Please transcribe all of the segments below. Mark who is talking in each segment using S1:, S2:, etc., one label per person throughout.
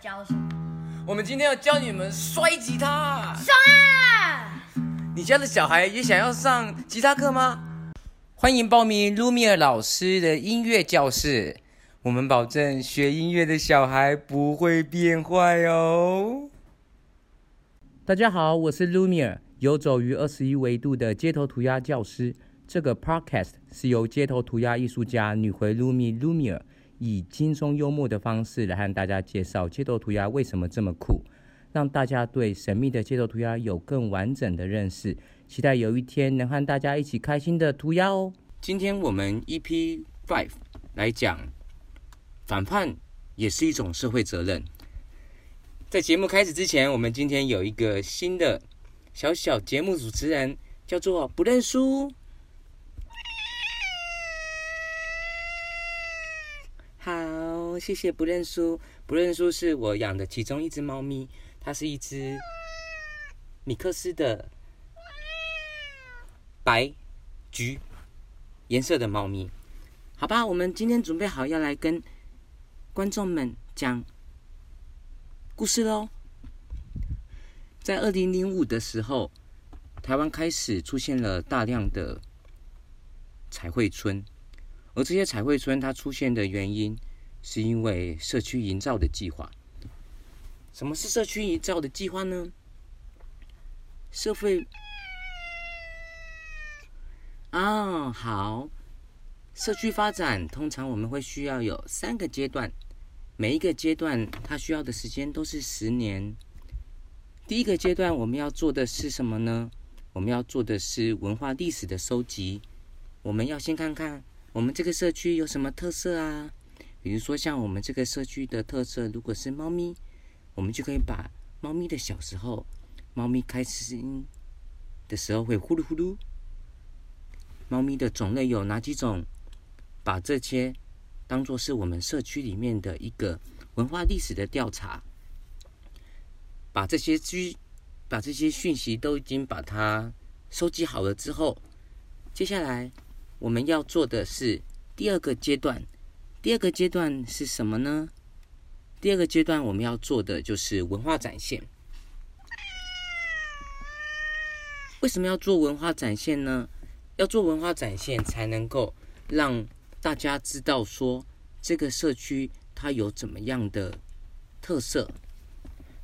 S1: 教什么？
S2: 我们今天要教你们摔吉他。
S1: 爽啊！
S2: 你家的小孩也想要上吉他课吗？欢迎报名卢米尔老师的音乐教室。我们保证学音乐的小孩不会变坏哦。大家好，我是卢米尔，游走于二十一维度的街头涂鸦教师。这个 podcast 是由街头涂鸦艺术家女回卢米卢米尔以轻松幽默的方式来和大家介绍街头涂鸦为什么这么酷，让大家对神秘的街头涂鸦有更完整的认识。期待有一天能和大家一起开心的涂鸦哦。今天我们 EP Five 来讲反叛也是一种社会责任。在节目开始之前，我们今天有一个新的小小节目主持人，叫做不认输。谢谢不认输。不认输是我养的其中一只猫咪，它是一只米克斯的白橘颜色的猫咪。好吧，我们今天准备好要来跟观众们讲故事喽。在二零零五的时候，台湾开始出现了大量的彩绘村。而这些彩绘村它出现的原因，是因为社区营造的计划。什么是社区营造的计划呢？社会啊，好，社区发展通常我们会需要有三个阶段，每一个阶段它需要的时间都是十年。第一个阶段我们要做的是什么呢？我们要做的是文化历史的收集。我们要先看看。我们这个社区有什么特色啊？比如说，像我们这个社区的特色，如果是猫咪，我们就可以把猫咪的小时候，猫咪开心的时候会呼噜呼噜，猫咪的种类有哪几种？把这些当做是我们社区里面的一个文化历史的调查，把这些居把这些讯息都已经把它收集好了之后，接下来。我们要做的是第二个阶段，第二个阶段是什么呢？第二个阶段我们要做的就是文化展现。为什么要做文化展现呢？要做文化展现，才能够让大家知道说这个社区它有怎么样的特色。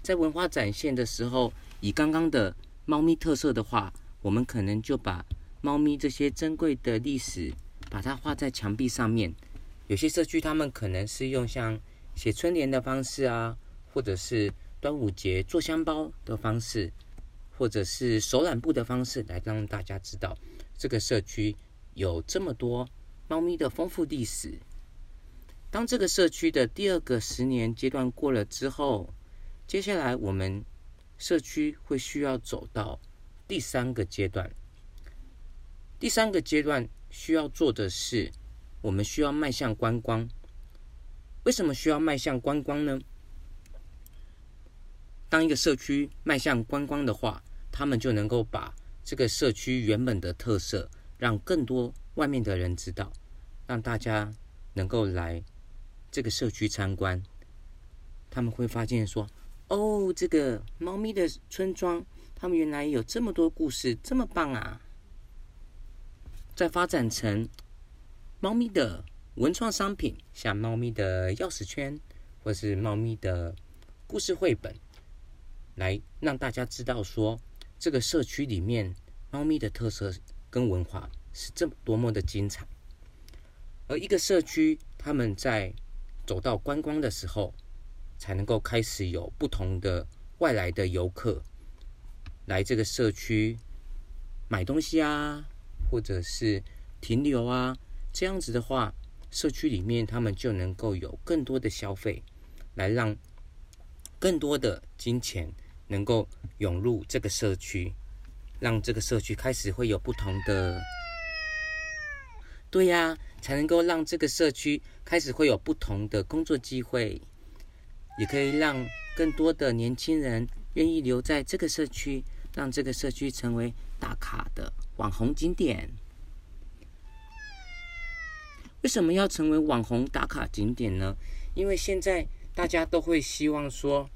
S2: 在文化展现的时候，以刚刚的猫咪特色的话，我们可能就把。猫咪这些珍贵的历史，把它画在墙壁上面。有些社区他们可能是用像写春联的方式啊，或者是端午节做香包的方式，或者是手染布的方式，来让大家知道这个社区有这么多猫咪的丰富历史。当这个社区的第二个十年阶段过了之后，接下来我们社区会需要走到第三个阶段。第三个阶段需要做的是，我们需要迈向观光。为什么需要迈向观光呢？当一个社区迈向观光的话，他们就能够把这个社区原本的特色，让更多外面的人知道，让大家能够来这个社区参观。他们会发现说：“哦，这个猫咪的村庄，他们原来有这么多故事，这么棒啊！”再发展成猫咪的文创商品，像猫咪的钥匙圈，或是猫咪的故事绘本，来让大家知道说，这个社区里面猫咪的特色跟文化是这么多么的精彩。而一个社区，他们在走到观光的时候，才能够开始有不同的外来的游客来这个社区买东西啊。或者是停留啊，这样子的话，社区里面他们就能够有更多的消费，来让更多的金钱能够涌入这个社区，让这个社区开始会有不同的，对呀，才能够让这个社区开始会有不同的工作机会，也可以让更多的年轻人愿意留在这个社区，让这个社区成为打卡的。网红景点为什么要成为网红打卡景点呢？因为现在大家都会希望说，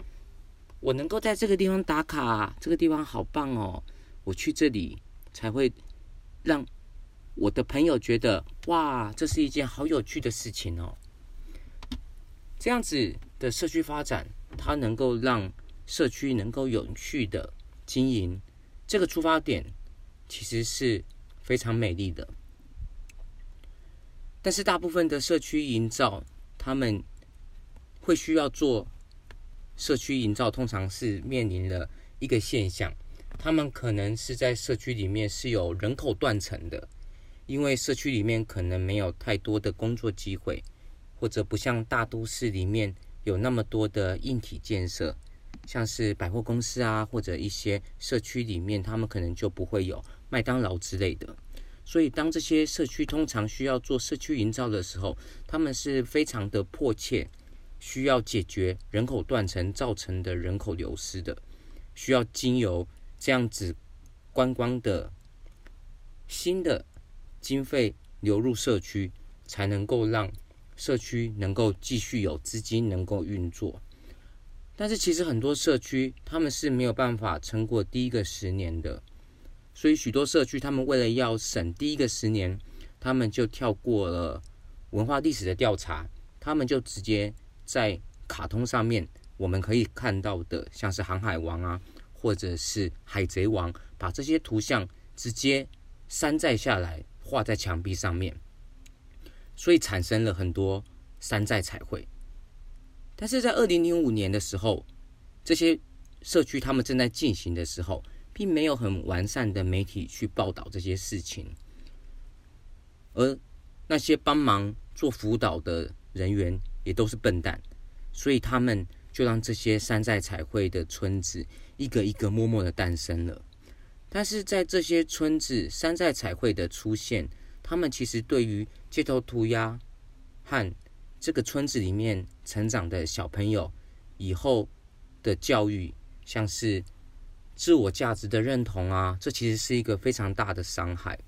S2: 我能够在这个地方打卡，这个地方好棒哦，我去这里才会让我的朋友觉得，哇，这是一件好有趣的事情哦。这样子的社区发展，它能够让社区能够有序的经营，这个出发点其实是非常美丽的。但是大部分的社区营造，他们会需要做社区营造，通常是面临了一个现象，他们可能是在社区里面是有人口断层的，因为社区里面可能没有太多的工作机会，或者不像大都市里面有那么多的硬体建设，像是百货公司啊，或者一些社区里面，他们可能就不会有麦当劳之类的。所以，当这些社区通常需要做社区营造的时候，他们是非常的迫切，需要解决人口断层造成的人口流失的，需要经由这样子观光的新的经费流入社区，才能够让社区能够继续有资金能够运作。但是，其实很多社区他们是没有办法撑过第一个十年的。所以许多社区，他们为了要省第一个十年，他们就跳过了文化历史的调查，他们就直接在卡通上面我们可以看到的，像是航海王啊，或者是海贼王，把这些图像直接山寨下来，画在墙壁上面，所以产生了很多山寨彩绘。但是在二零零五年的时候，这些社区他们正在进行的时候。并没有很完善的媒体去报道这些事情，而那些帮忙做辅导的人员也都是笨蛋，所以他们就让这些山寨彩绘的村子一个一个默默的诞生了。但是在这些村子山寨彩绘的出现，他们其实对于街头涂鸦和这个村子里面成长的小朋友以后的教育，像是。自我价值的认同啊，这其实是一个非常大的伤害。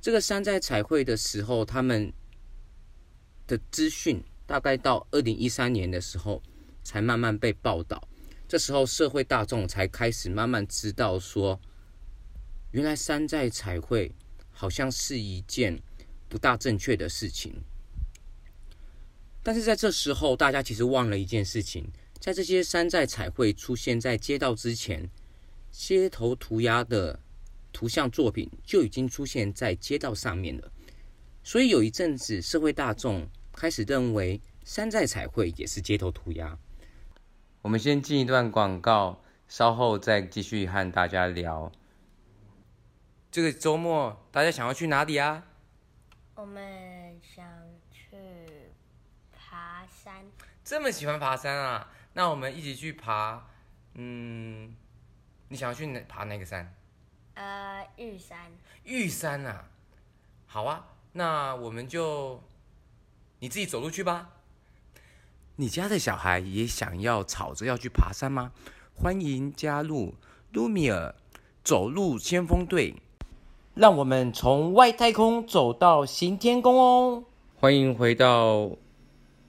S2: 这个山寨彩绘的时候，他们的资讯大概到二零一三年的时候才慢慢被报道。这时候社会大众才开始慢慢知道说，原来山寨彩绘好像是一件不大正确的事情。但是在这时候，大家其实忘了一件事情，在这些山寨彩绘出现在街道之前。街头涂鸦的图像作品就已经出现在街道上面了，所以有一阵子社会大众开始认为山寨彩绘也是街头涂鸦。我们先进一段广告，稍后再继续和大家聊。这个周末大家想要去哪里啊？
S1: 我们想去爬山。
S2: 这么喜欢爬山啊？那我们一起去爬，嗯。你想要去哪爬哪个山？
S1: 呃，玉山。
S2: 玉山啊，好啊，那我们就你自己走路去吧。你家的小孩也想要吵着要去爬山吗？欢迎加入卢米尔走路先锋队，让我们从外太空走到行天宫哦！欢迎回到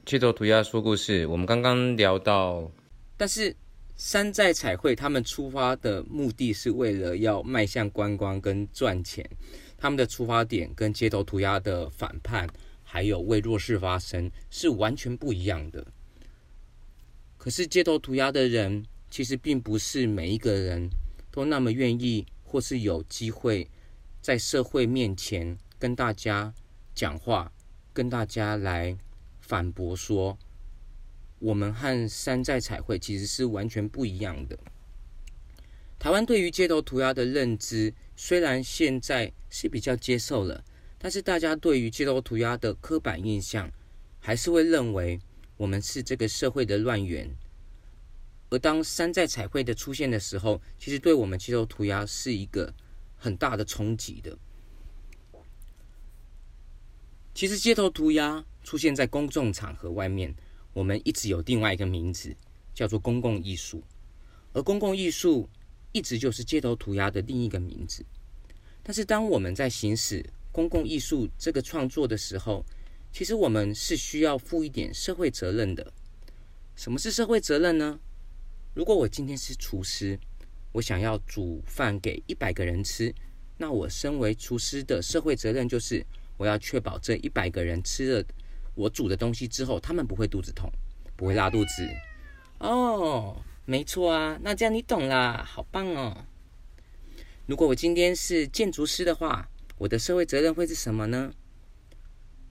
S2: 街头涂鸦说故事。我们刚刚聊到，但是。山寨彩绘，他们出发的目的是为了要迈向观光跟赚钱，他们的出发点跟街头涂鸦的反叛，还有为弱势发声是完全不一样的。可是街头涂鸦的人，其实并不是每一个人都那么愿意，或是有机会在社会面前跟大家讲话，跟大家来反驳说。我们和山寨彩绘其实是完全不一样的。台湾对于街头涂鸦的认知，虽然现在是比较接受了，但是大家对于街头涂鸦的刻板印象，还是会认为我们是这个社会的乱源。而当山寨彩绘的出现的时候，其实对我们街头涂鸦是一个很大的冲击的。其实街头涂鸦出现在公众场合外面。我们一直有另外一个名字，叫做公共艺术，而公共艺术一直就是街头涂鸦的另一个名字。但是，当我们在行使公共艺术这个创作的时候，其实我们是需要负一点社会责任的。什么是社会责任呢？如果我今天是厨师，我想要煮饭给一百个人吃，那我身为厨师的社会责任就是我要确保这一百个人吃了我煮的东西之后，他们不会肚子痛，不会拉肚子。哦，没错啊，那这样你懂啦，好棒哦。如果我今天是建筑师的话，我的社会责任会是什么呢？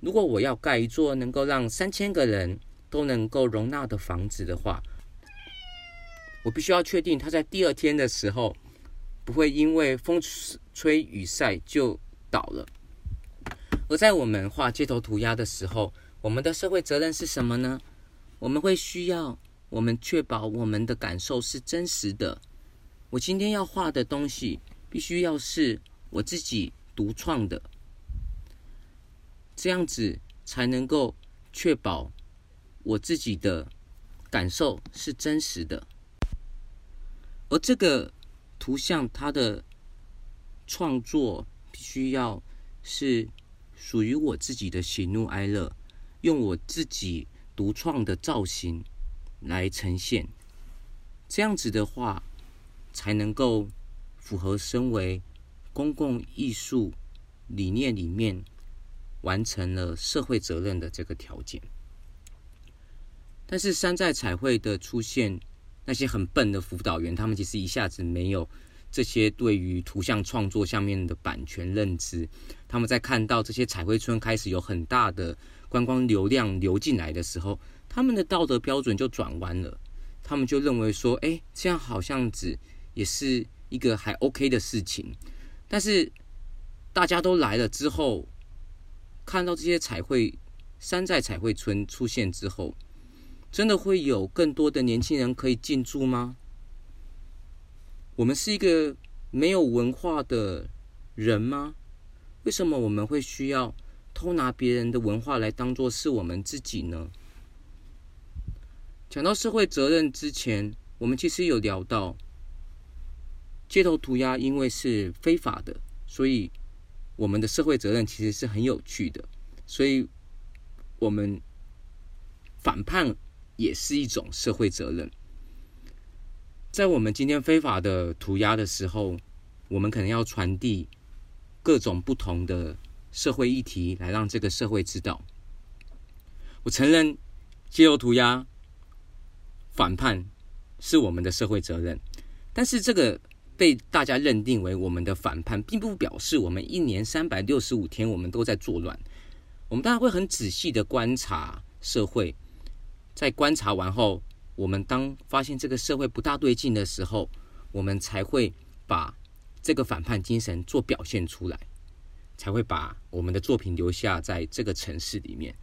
S2: 如果我要盖一座能够让三千个人都能够容纳的房子的话，我必须要确定它在第二天的时候不会因为风吹雨晒就倒了。而在我们画街头涂鸦的时候，我们的社会责任是什么呢？我们会需要我们确保我们的感受是真实的。我今天要画的东西。必须要是我自己独创的，这样子才能够确保我自己的感受是真实的。而这个图像它的创作必须要是属于我自己的喜怒哀乐，用我自己独创的造型来呈现，这样子的话才能够。符合身为公共艺术理念里面完成了社会责任的这个条件，但是山寨彩绘的出现，那些很笨的辅导员，他们其实一下子没有这些对于图像创作下面的版权认知，他们在看到这些彩绘村开始有很大的观光流量流进来的时候，他们的道德标准就转弯了，他们就认为说，哎，这样好像子也是。一个还 OK 的事情，但是大家都来了之后，看到这些彩绘山寨彩绘村出现之后，真的会有更多的年轻人可以进驻吗？我们是一个没有文化的人吗？为什么我们会需要偷拿别人的文化来当做是我们自己呢？讲到社会责任之前，我们其实有聊到。街头涂鸦因为是非法的，所以我们的社会责任其实是很有趣的。所以，我们反叛也是一种社会责任。在我们今天非法的涂鸦的时候，我们可能要传递各种不同的社会议题，来让这个社会知道。我承认街头涂鸦反叛是我们的社会责任，但是这个。被大家认定为我们的反叛，并不表示我们一年三百六十五天我们都在作乱。我们当然会很仔细的观察社会，在观察完后，我们当发现这个社会不大对劲的时候，我们才会把这个反叛精神做表现出来，才会把我们的作品留下在这个城市里面。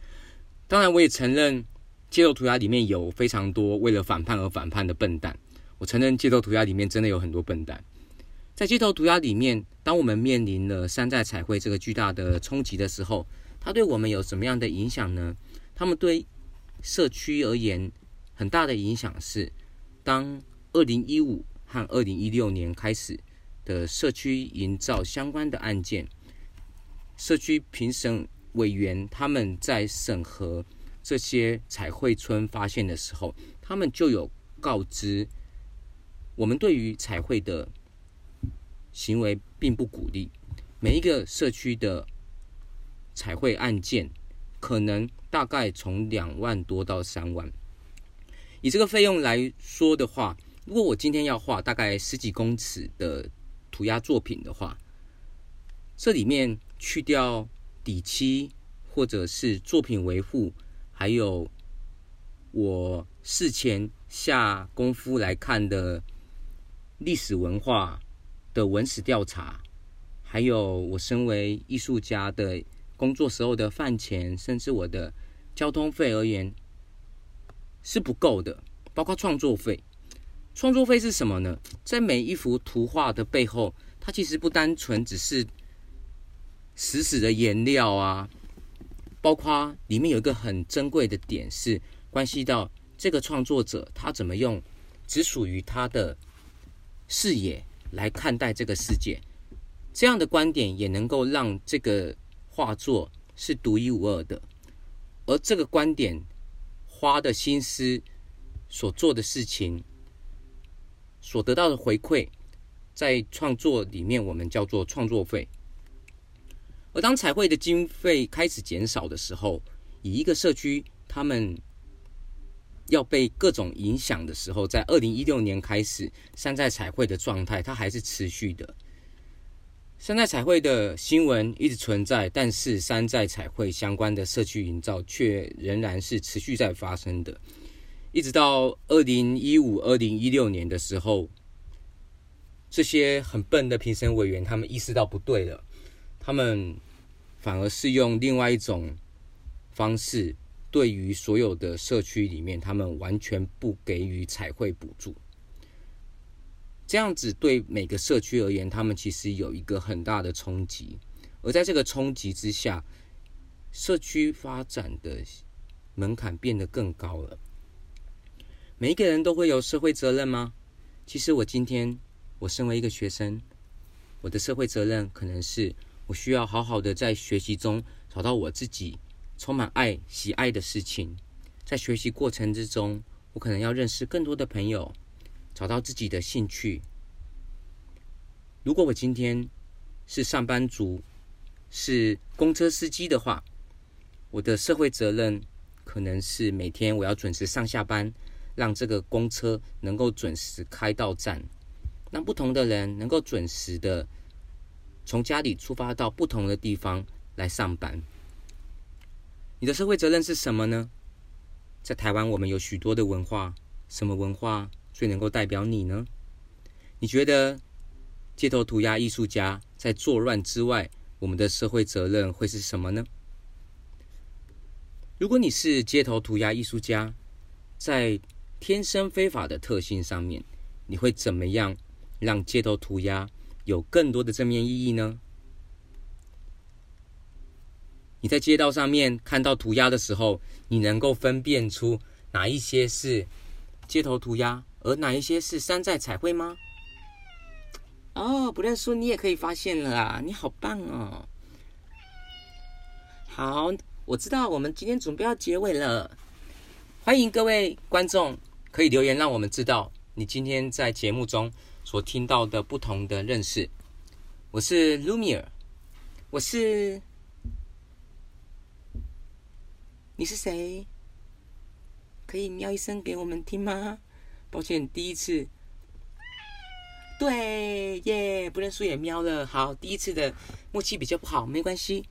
S2: 当然，我也承认街头涂鸦里面有非常多为了反叛而反叛的笨蛋。我承认街头涂鸦里面真的有很多笨蛋。在街头涂鸦里面，当我们面临了山寨彩绘这个巨大的冲击的时候，它对我们有什么样的影响呢？他们对社区而言很大的影响是，当二零一五和二零一六年开始的社区营造相关的案件，社区评审委员他们在审核这些彩绘村发现的时候，他们就有告知。我们对于彩绘的行为并不鼓励。每一个社区的彩绘案件，可能大概从两万多到三万。以这个费用来说的话，如果我今天要画大概十几公尺的涂鸦作品的话，这里面去掉底漆，或者是作品维护，还有我事前下功夫来看的。历史文化的文史调查，还有我身为艺术家的工作时候的饭钱，甚至我的交通费而言，是不够的。包括创作费，创作费是什么呢？在每一幅图画的背后，它其实不单纯只是死死的颜料啊，包括里面有一个很珍贵的点，是关系到这个创作者他怎么用只属于他的。视野来看待这个世界，这样的观点也能够让这个画作是独一无二的。而这个观点花的心思所做的事情所得到的回馈，在创作里面我们叫做创作费。而当彩绘的经费开始减少的时候，以一个社区他们要被各种影响的时候，在二零一六年开始，山寨彩绘的状态它还是持续的。山寨彩绘的新闻一直存在，但是山寨彩绘相关的社区营造却仍然是持续在发生的。一直到二零一五、二零一六年的时候，这些很笨的评审委员他们意识到不对了，他们反而是用另外一种方式。对于所有的社区里面，他们完全不给予彩绘补助，这样子对每个社区而言，他们其实有一个很大的冲击。而在这个冲击之下，社区发展的门槛变得更高了。每一个人都会有社会责任吗？其实我今天，我身为一个学生，我的社会责任可能是我需要好好的在学习中找到我自己。充满爱、喜爱的事情，在学习过程之中，我可能要认识更多的朋友，找到自己的兴趣。如果我今天是上班族，是公车司机的话，我的社会责任可能是每天我要准时上下班，让这个公车能够准时开到站，让不同的人能够准时的从家里出发到不同的地方来上班。你的社会责任是什么呢？在台湾，我们有许多的文化，什么文化最能够代表你呢？你觉得街头涂鸦艺术家在作乱之外，我们的社会责任会是什么呢？如果你是街头涂鸦艺术家，在天生非法的特性上面，你会怎么样让街头涂鸦有更多的正面意义呢？你在街道上面看到涂鸦的时候，你能够分辨出哪一些是街头涂鸦，而哪一些是山寨彩绘吗？哦，不认输，你也可以发现了啊！你好棒哦！好，我知道我们今天准备要结尾了，欢迎各位观众可以留言，让我们知道你今天在节目中所听到的不同的认识。我是 Lumiere，我是。你是谁？可以喵一声给我们听吗？抱歉，第一次。对耶，不认输也喵了。好，第一次的默契比较不好，没关系。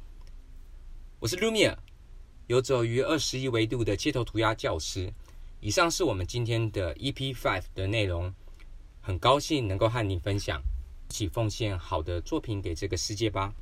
S2: 我是 Lumia，游走于二十一维度的街头涂鸦教师。以上是我们今天的 EP Five 的内容。很高兴能够和你分享，一起奉献好的作品给这个世界吧。